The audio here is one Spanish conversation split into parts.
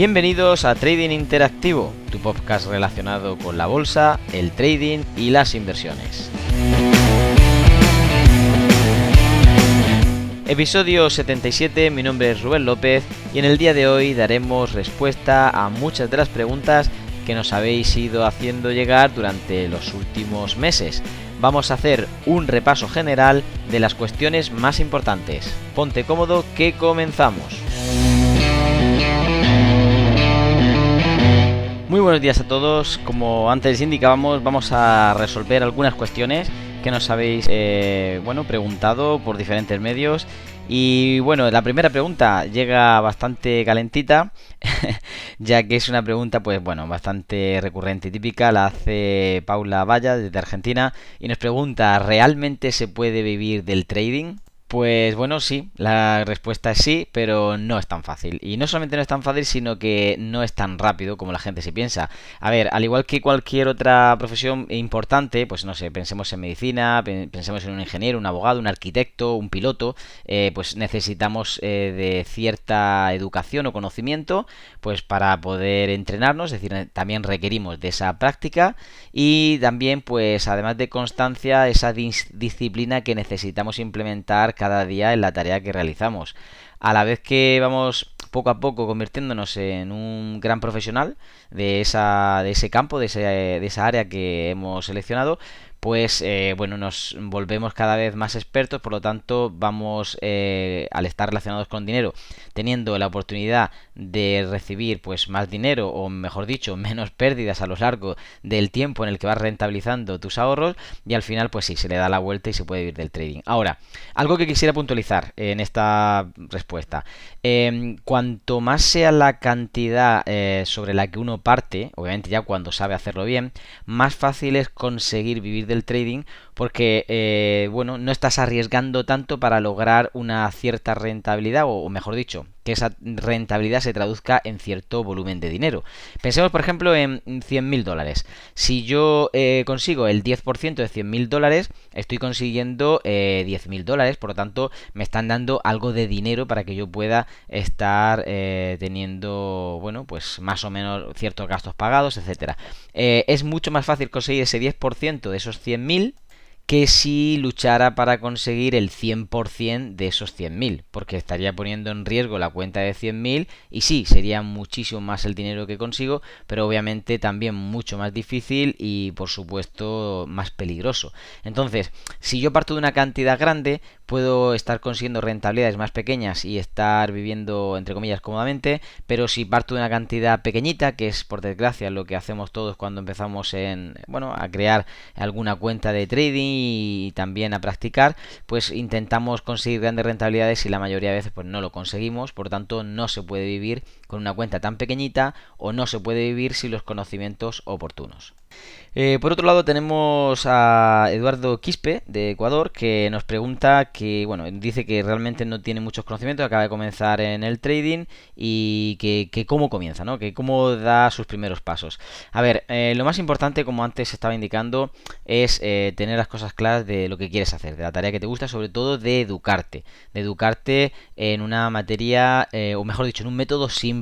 Bienvenidos a Trading Interactivo, tu podcast relacionado con la bolsa, el trading y las inversiones. Episodio 77, mi nombre es Rubén López y en el día de hoy daremos respuesta a muchas de las preguntas que nos habéis ido haciendo llegar durante los últimos meses. Vamos a hacer un repaso general de las cuestiones más importantes. Ponte cómodo que comenzamos. Muy buenos días a todos. Como antes indicábamos, vamos a resolver algunas cuestiones que nos habéis eh, bueno, preguntado por diferentes medios. Y bueno, la primera pregunta llega bastante calentita, ya que es una pregunta, pues bueno, bastante recurrente y típica. La hace Paula Valla desde Argentina y nos pregunta: ¿realmente se puede vivir del trading? Pues bueno, sí, la respuesta es sí, pero no es tan fácil. Y no solamente no es tan fácil, sino que no es tan rápido como la gente se piensa. A ver, al igual que cualquier otra profesión importante, pues no sé, pensemos en medicina, pensemos en un ingeniero, un abogado, un arquitecto, un piloto, eh, pues necesitamos eh, de cierta educación o conocimiento, pues para poder entrenarnos, es decir, también requerimos de esa práctica y también, pues además de constancia, esa disciplina que necesitamos implementar cada día en la tarea que realizamos. A la vez que vamos poco a poco convirtiéndonos en un gran profesional de, esa, de ese campo, de, de esa área que hemos seleccionado, pues eh, bueno, nos volvemos cada vez más expertos, por lo tanto vamos, eh, al estar relacionados con dinero, teniendo la oportunidad de recibir pues más dinero o mejor dicho, menos pérdidas a lo largo del tiempo en el que vas rentabilizando tus ahorros y al final pues sí, se le da la vuelta y se puede vivir del trading. Ahora, algo que quisiera puntualizar en esta respuesta, em, cuanto más sea la cantidad eh, sobre la que uno parte, obviamente ya cuando sabe hacerlo bien, más fácil es conseguir vivir del trading porque, eh, bueno, no estás arriesgando tanto para lograr una cierta rentabilidad, o, mejor dicho, que esa rentabilidad se traduzca en cierto volumen de dinero. Pensemos, por ejemplo, en 100.000 dólares. Si yo eh, consigo el 10% de 100.000 dólares, estoy consiguiendo eh, 10.000 dólares, por lo tanto, me están dando algo de dinero para que yo pueda estar eh, teniendo, bueno, pues más o menos ciertos gastos pagados, etcétera. es mucho más fácil conseguir ese 10% de esos 100.000 que si luchara para conseguir el 100% de esos 100.000, porque estaría poniendo en riesgo la cuenta de 100.000 y sí, sería muchísimo más el dinero que consigo, pero obviamente también mucho más difícil y por supuesto más peligroso. Entonces, si yo parto de una cantidad grande, puedo estar consiguiendo rentabilidades más pequeñas y estar viviendo entre comillas cómodamente, pero si parto de una cantidad pequeñita, que es por desgracia lo que hacemos todos cuando empezamos en, bueno, a crear alguna cuenta de trading y también a practicar, pues intentamos conseguir grandes rentabilidades y la mayoría de veces pues no lo conseguimos, por tanto no se puede vivir con una cuenta tan pequeñita o no se puede vivir sin los conocimientos oportunos. Eh, por otro lado tenemos a Eduardo Quispe de Ecuador que nos pregunta que, bueno, dice que realmente no tiene muchos conocimientos, acaba de comenzar en el trading y que, cómo comienza, ¿no? Que cómo da sus primeros pasos. A ver, eh, lo más importante, como antes estaba indicando, es eh, tener las cosas claras de lo que quieres hacer, de la tarea que te gusta, sobre todo de educarte, de educarte en una materia, o mejor dicho, en un método simple,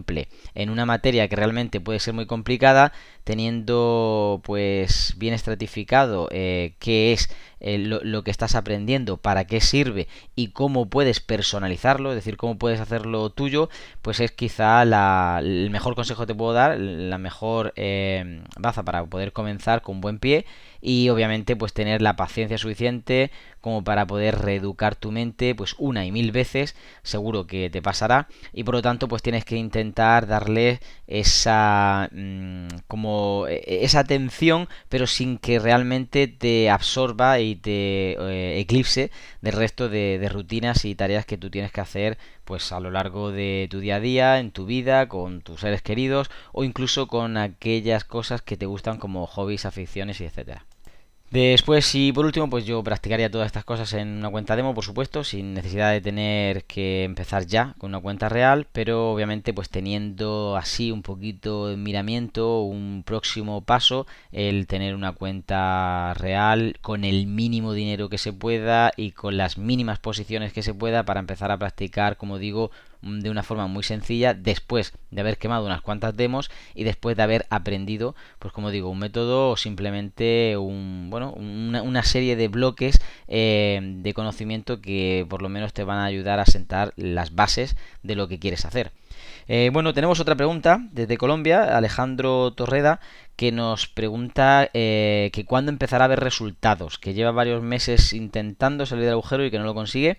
en una materia que realmente puede ser muy complicada, teniendo pues bien estratificado eh, qué es eh, lo, que estás aprendiendo, para qué sirve y cómo puedes personalizarlo, es decir, cómo puedes hacerlo tuyo, pues es quizá el mejor consejo que te puedo dar, la mejor eh, baza para poder comenzar con buen pie y obviamente pues tener la paciencia suficiente como para poder reeducar tu mente pues una y mil veces seguro que te pasará y por lo tanto pues tienes que intentar darle esa mm, como e, esa atención pero sin que realmente te absorba y te eh, eclipse del resto de, de rutinas y tareas que tú tienes que hacer pues a lo largo de tu día a día, en tu vida, con tus seres queridos o incluso con aquellas cosas que te gustan como hobbies, aficiones y etcétera. Después y por último, pues yo practicaría todas estas cosas en una cuenta demo, por supuesto, sin necesidad de tener que empezar ya con una cuenta real, pero obviamente pues teniendo así un poquito de miramiento, un próximo paso, el tener una cuenta real con el mínimo dinero que se pueda y con las mínimas posiciones que se pueda para empezar a practicar, como digo, de una forma muy sencilla después de haber quemado unas cuantas demos y después de haber aprendido, pues como digo, un método o simplemente un, bueno, una, serie de bloques eh, de conocimiento que por lo menos te van a ayudar a sentar las bases de lo que quieres hacer. Eh, bueno, tenemos otra pregunta desde Colombia, Alejandro Torreda, que nos pregunta eh, que cuándo empezará a haber resultados, que lleva varios meses intentando salir del agujero y que no lo consigue.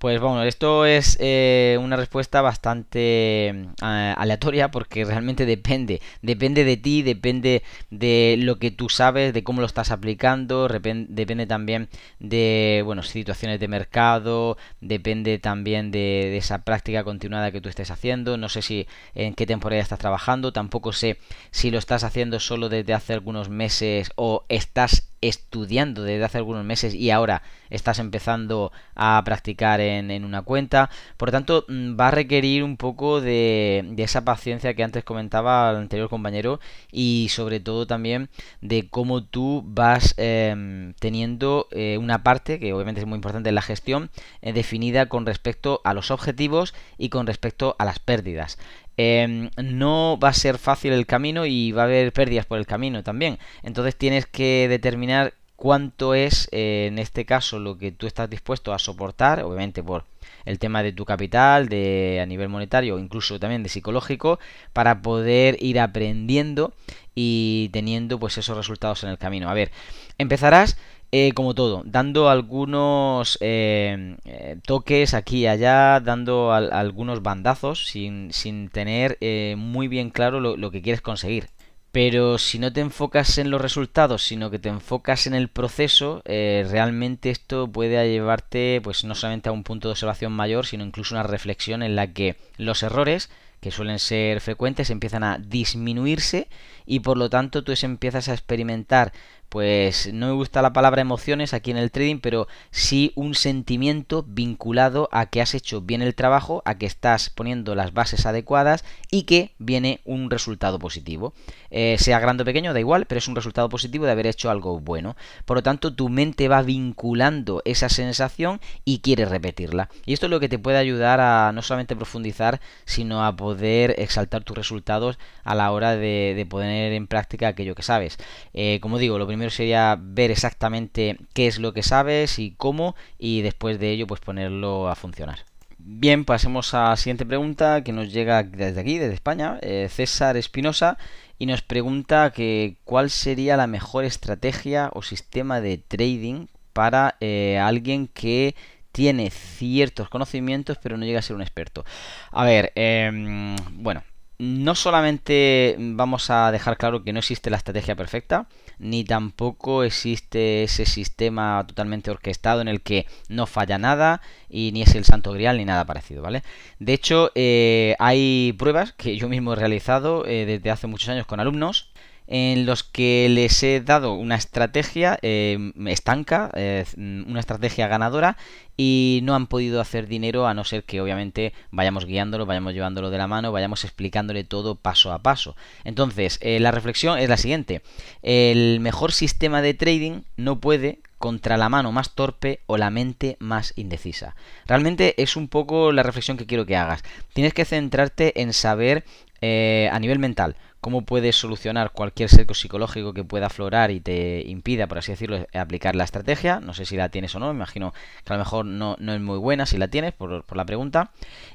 Pues bueno, esto es eh, una respuesta bastante eh, aleatoria porque realmente depende, depende de ti, depende de lo que tú sabes, de cómo lo estás aplicando, depende también de, bueno, situaciones de mercado, depende también de, de, esa práctica continuada que tú estés haciendo, no sé si en qué temporada estás trabajando, tampoco sé si lo estás haciendo solo desde hace algunos meses o estás estudiando desde hace algunos meses y ahora estás empezando a practicar en, una cuenta. Por lo tanto, mm, va a requerir un poco de, esa paciencia que antes comentaba el anterior compañero y sobre todo también de cómo tú vas em, teniendo eh, una parte, que obviamente es muy importante en la gestión, eh, definida con respecto a los objetivos y con respecto a las pérdidas. Em, no va a ser fácil el camino y va a haber pérdidas por el camino también. Entonces tienes que determinar cuánto es, eh, en este caso, lo que tú estás dispuesto a soportar, obviamente por el tema de tu capital, de a nivel monetario, incluso también de psicológico, para poder ir aprendiendo y teniendo pues esos resultados en el camino. A ver, empezarás eh, como todo, dando algunos eh, eh, toques aquí y allá, dando algunos bandazos sin, sin tener muy bien claro lo, que quieres conseguir. Pero si no te enfocas en los resultados, sino que te enfocas en el proceso, realmente esto puede llevarte pues no solamente a un punto de observación mayor, sino incluso una reflexión en la que los errores que suelen ser frecuentes empiezan a disminuirse y por lo tanto tú empiezas a experimentar pues no me gusta la palabra emociones aquí en el trading, pero sí un sentimiento vinculado a que has hecho bien el trabajo, a que estás poniendo las bases adecuadas y que viene un resultado positivo. Eh, sea grande o pequeño, da igual, pero es un resultado positivo de haber hecho algo bueno. Por lo tanto, tu mente va vinculando esa sensación y quiere repetirla. Y esto es lo que te puede ayudar a no solamente profundizar, sino a poder exaltar tus resultados a la hora de, poner en práctica aquello que sabes. Eh, como digo, lo primero sería ver exactamente qué es lo que sabes y cómo y después de ello pues ponerlo a funcionar. Bien, pasemos a la siguiente pregunta que nos llega desde aquí, desde España, eh, César Espinosa, y nos pregunta que cuál sería la mejor estrategia o sistema de trading para eh, alguien que tiene ciertos conocimientos pero no llega a ser un experto. A ver, em, bueno, no solamente vamos a dejar claro que no existe la estrategia perfecta, ni tampoco existe ese sistema totalmente orquestado en el que no falla nada y ni es el santo grial ni nada parecido, ¿vale? De hecho, eh, hay pruebas que yo mismo he realizado eh, desde hace muchos años con alumnos en los que les he dado una estrategia eh, estanca, eh, una estrategia ganadora y no han podido hacer dinero a no ser que obviamente vayamos guiándolo, vayamos llevándolo de la mano, vayamos explicándole todo paso a paso. Entonces, eh, la reflexión es la siguiente. El mejor sistema de trading no puede contra la mano más torpe o la mente más indecisa. Realmente es un poco la reflexión que quiero que hagas. Tienes que centrarte en saber a nivel mental cómo puedes solucionar cualquier seco psicológico que pueda aflorar y te impida, por así decirlo, aplicar la estrategia. No sé si la tienes o no, me imagino que a lo mejor no, no es muy buena si la tienes por, por la pregunta.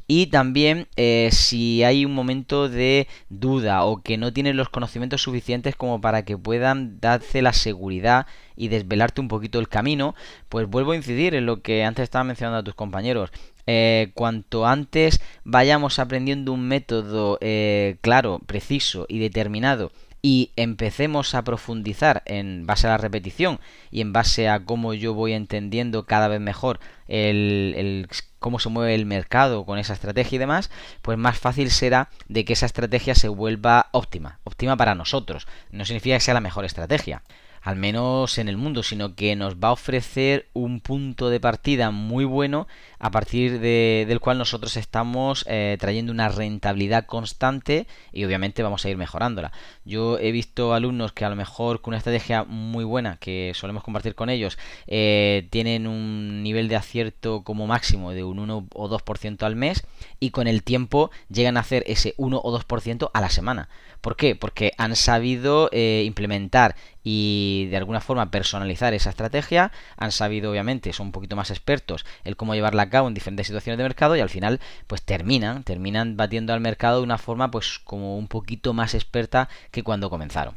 Y también eh, si hay un momento de duda o que no tienes los conocimientos suficientes como para que puedan darse la seguridad y desvelarte un poquito el camino, pues vuelvo a incidir en lo que antes estaba mencionando a tus compañeros. Eh, cuanto antes vayamos aprendiendo un método eh, claro, preciso y determinado y empecemos a profundizar en base a la repetición y en base a cómo yo voy entendiendo cada vez mejor el, cómo se mueve el mercado con esa estrategia y demás, pues más fácil será de que esa estrategia se vuelva óptima, óptima para nosotros. No significa que sea la mejor estrategia. al menos en el mundo, sino que nos va a ofrecer un punto de partida muy bueno a partir de, del cual nosotros estamos eh, trayendo una rentabilidad constante y obviamente vamos a ir mejorándola. Yo he visto alumnos que a lo mejor con una estrategia muy buena que solemos compartir con ellos eh, tienen un nivel de acierto como máximo de un 1 o 2% al mes y con el tiempo llegan a hacer ese 1 o 2% a la semana. ¿Por qué? Porque han sabido eh, implementar y de alguna forma personalizar esa estrategia, han sabido obviamente, son un poquito más expertos el cómo llevarla a en diferentes situaciones de mercado y al final pues terminan, terminan batiendo al mercado de una forma pues como un poquito más experta que cuando comenzaron.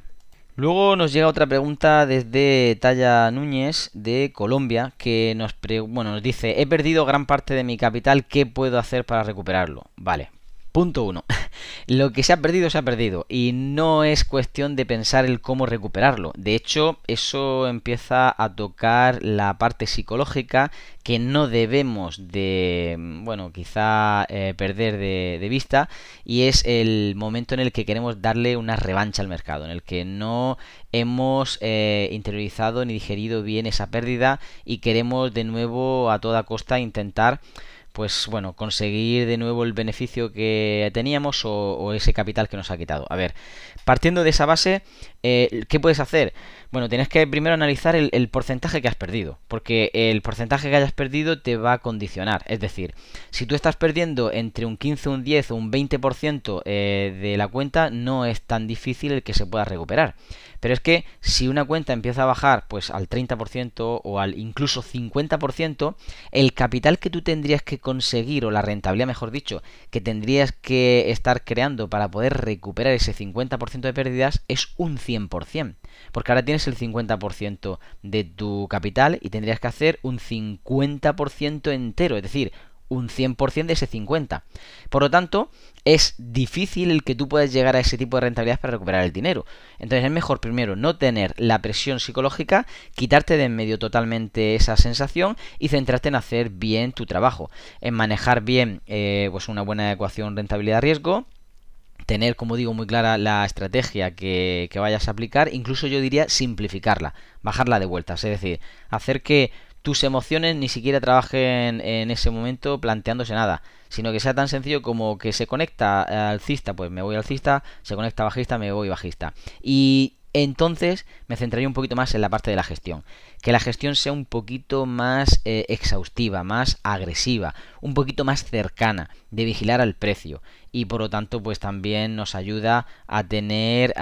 Luego nos llega otra pregunta desde Talla Núñez de Colombia que nos, bueno, nos dice, he perdido gran parte de mi capital, ¿qué puedo hacer para recuperarlo? Vale, Punto uno. Lo que se ha perdido se ha perdido y no es cuestión de pensar el cómo recuperarlo. De hecho, eso empieza a tocar la parte psicológica que no debemos de, bueno, quizá eh, perder de, vista y es el momento en el que queremos darle una revancha al mercado, en el que no hemos eh, interiorizado ni digerido bien esa pérdida y queremos de nuevo a toda costa intentar pues bueno, conseguir de nuevo el beneficio que teníamos o, ese capital que nos ha quitado. A ver, partiendo de esa base, eh, ¿qué puedes hacer? Bueno, tienes que primero analizar el, porcentaje que has perdido, porque el porcentaje que hayas perdido te va a condicionar. Es decir, si tú estás perdiendo entre un 15, un 10 o un 20% eh, de la cuenta, no es tan difícil el que se pueda recuperar. Pero es que si una cuenta empieza a bajar pues al 30% o al incluso 50%, el capital que tú tendrías que conseguir o la rentabilidad, mejor dicho, que tendrías que estar creando para poder recuperar ese 50% de pérdidas es un 100%. Porque ahora tienes el 50% de tu capital y tendrías que hacer un 50% entero, es decir, un 100% de ese 50. Por lo tanto, es difícil el que tú puedas llegar a ese tipo de rentabilidad para recuperar el dinero. Entonces es mejor primero no tener la presión psicológica, quitarte de en medio totalmente esa sensación y centrarte en hacer bien tu trabajo, en manejar bien eh, pues una buena ecuación rentabilidad-riesgo, tener, como digo, muy clara la estrategia que, vayas a aplicar, incluso yo diría simplificarla, bajarla de vueltas, es decir, hacer que tus emociones ni siquiera trabajen en ese momento planteándose nada, sino que sea tan sencillo como que se conecta alcista, pues me voy alcista, se conecta bajista, me voy bajista. Y entonces me centraría un poquito más en la parte de la gestión. Que la gestión sea un poquito más eh, exhaustiva, más agresiva, un poquito más cercana, de vigilar al precio. Y por lo tanto, pues también nos ayuda a tener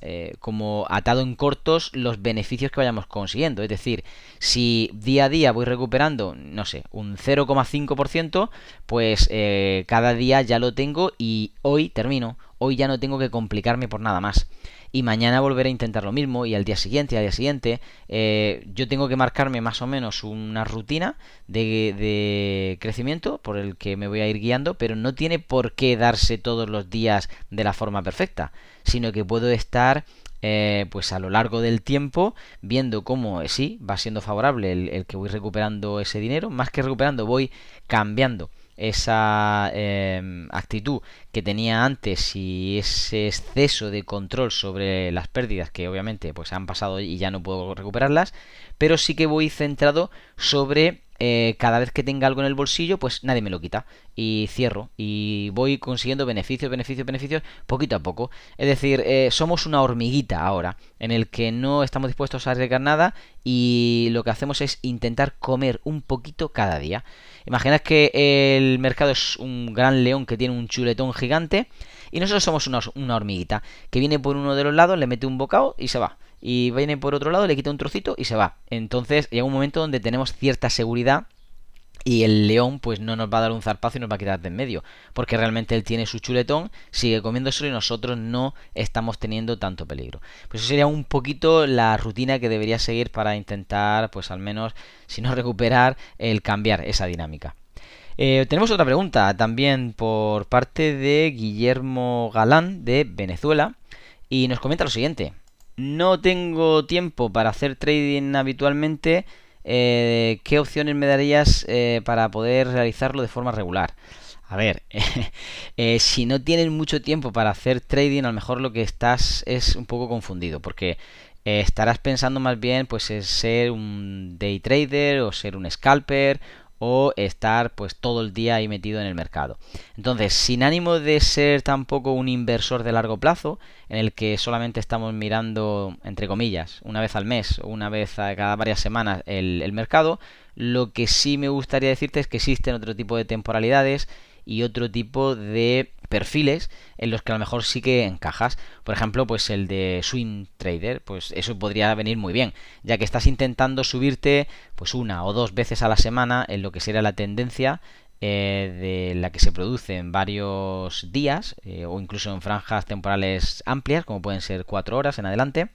eh, como atado en cortos los beneficios que vayamos consiguiendo. Es decir, si día a día voy recuperando, no sé, un 0,5%, pues eh, cada día ya lo tengo y hoy termino. Hoy ya no tengo que complicarme por nada más y mañana volveré a intentar lo mismo y al día siguiente al día siguiente eh, yo tengo que marcarme más o menos una rutina de, de, crecimiento por el que me voy a ir guiando pero no tiene por qué darse todos los días de la forma perfecta sino que puedo estar eh, pues a lo largo del tiempo viendo cómo eh, sí va siendo favorable el que voy recuperando ese dinero más que recuperando voy cambiando esa em, actitud que tenía antes y ese exceso de control sobre las pérdidas que obviamente pues han pasado y ya no puedo recuperarlas pero sí que voy centrado sobre eh, cada vez que tenga algo en el bolsillo, pues nadie me lo quita. Y cierro. Y voy consiguiendo beneficios, beneficios, beneficios, poquito a poco. Es decir, eh, somos una hormiguita ahora, en el que no estamos dispuestos a arriesgar nada y lo que hacemos es intentar comer un poquito cada día. Imaginad que el mercado es un gran león que tiene un chuletón gigante y nosotros somos una, una hormiguita que viene por uno de los lados, le mete un bocado y se va y viene por otro lado, le quita un trocito y se va. Entonces llega un momento donde tenemos cierta seguridad y el león pues no nos va a dar un zarpazo y nos va a quitar de en medio, porque realmente él tiene su chuletón, sigue comiéndoselo y nosotros no estamos teniendo tanto peligro. Pues eso sería un poquito la rutina que debería seguir para intentar pues al menos si no recuperar el cambiar esa dinámica. Eh, tenemos otra pregunta también por parte de Guillermo Galán de Venezuela y nos comenta lo siguiente no tengo tiempo para hacer trading habitualmente, eh, ¿qué opciones me darías eh, para poder realizarlo de forma regular? A ver, eh, si no tienes mucho tiempo para hacer trading, a lo mejor lo que estás es un poco confundido, porque estarás pensando más bien pues en ser un day trader o ser un scalper o estar pues todo el día ahí metido en el mercado. Entonces, sin ánimo de ser tampoco un inversor de largo plazo, en el que solamente estamos mirando, entre comillas, una vez al mes o una vez a cada varias semanas el, el mercado, lo que sí me gustaría decirte es que existen otro tipo de temporalidades y otro tipo de perfiles en los que a lo mejor sí que encajas. Por ejemplo, pues el de swing trader, pues eso podría venir muy bien, ya que estás intentando subirte pues una o dos veces a la semana en lo que sería la tendencia eh, de la que se produce en varios días eh, o incluso en franjas temporales amplias, como pueden ser cuatro horas en adelante,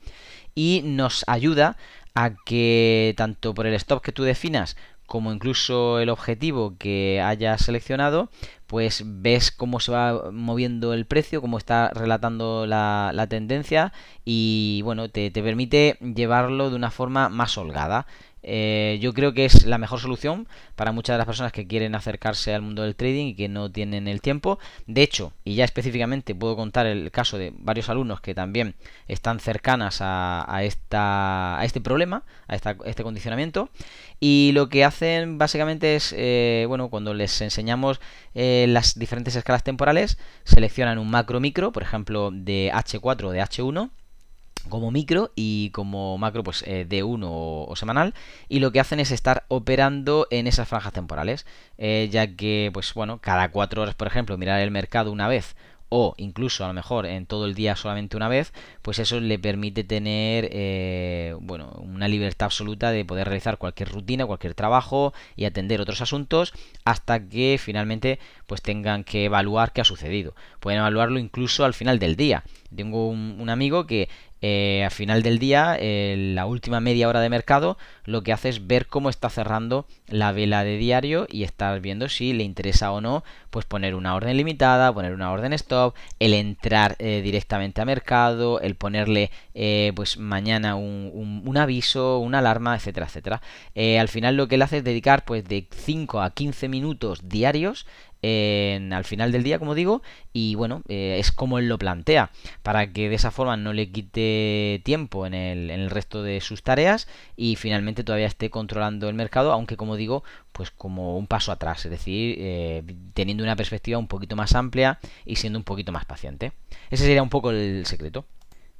y nos ayuda a que tanto por el stop que tú definas como incluso el objetivo que hayas seleccionado, pues ves cómo se va moviendo el precio, cómo está relatando la, tendencia y bueno, te, te permite llevarlo de una forma más holgada. Eh, yo creo que es la mejor solución para muchas de las personas que quieren acercarse al mundo del trading y que no tienen el tiempo. De hecho, y ya específicamente puedo contar el caso de varios alumnos que también están cercanas a, esta, a este problema, a este condicionamiento. Y lo que hacen básicamente es, eh, bueno, cuando les enseñamos eh, las diferentes escalas temporales, seleccionan un macro micro, por ejemplo, de H4 o de H1 como micro y como macro pues eh, de uno o, semanal y lo que hacen es estar operando en esas franjas temporales eh, ya que pues bueno cada cuatro horas por ejemplo mirar el mercado una vez o incluso a lo mejor en todo el día solamente una vez, pues eso le permite tener eh, bueno, una libertad absoluta de poder realizar cualquier rutina, cualquier trabajo y atender otros asuntos hasta que finalmente pues tengan que evaluar qué ha sucedido. Pueden evaluarlo incluso al final del día. Tengo un, amigo que eh, al final del día, la última media hora de mercado, lo que hace es ver cómo está cerrando la vela de diario y estar viendo si le interesa o no, pues poner una orden limitada, poner una orden stop, el entrar eh, directamente a mercado, el ponerle eh, pues mañana un, un, aviso, una alarma, etcétera, etcétera. al final lo que él hace es dedicar pues de 5 a 15 minutos diarios al final del día, como digo, y bueno, eh, es como él lo plantea, para que de esa forma no le quite tiempo en el, en el resto de sus tareas y finalmente todavía esté controlando el mercado, aunque como digo, pues como un paso atrás, es decir, eh, teniendo una perspectiva un poquito más amplia y siendo un poquito más paciente. Ese sería un poco el secreto.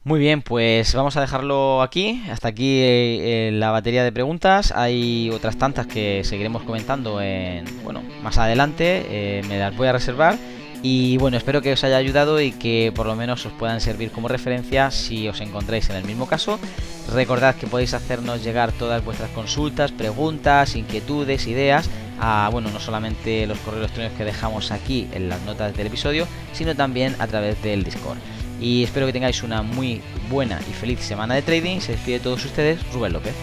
Muy bien, pues vamos a dejarlo aquí. Hasta aquí eh, la batería de preguntas. Hay otras tantas que seguiremos comentando en, bueno, más adelante. Eh, me las voy a reservar. Y bueno, espero que os haya ayudado y que por lo menos os puedan servir como referencia si os encontráis en el mismo caso. Recordad que podéis hacernos llegar todas vuestras consultas, preguntas, inquietudes, ideas a, bueno, no solamente los correos electrónicos que dejamos aquí en las notas del episodio, sino también a través del Discord. Y espero que tengáis una muy buena y feliz semana de trading. Se despide de todos ustedes, Rubén López.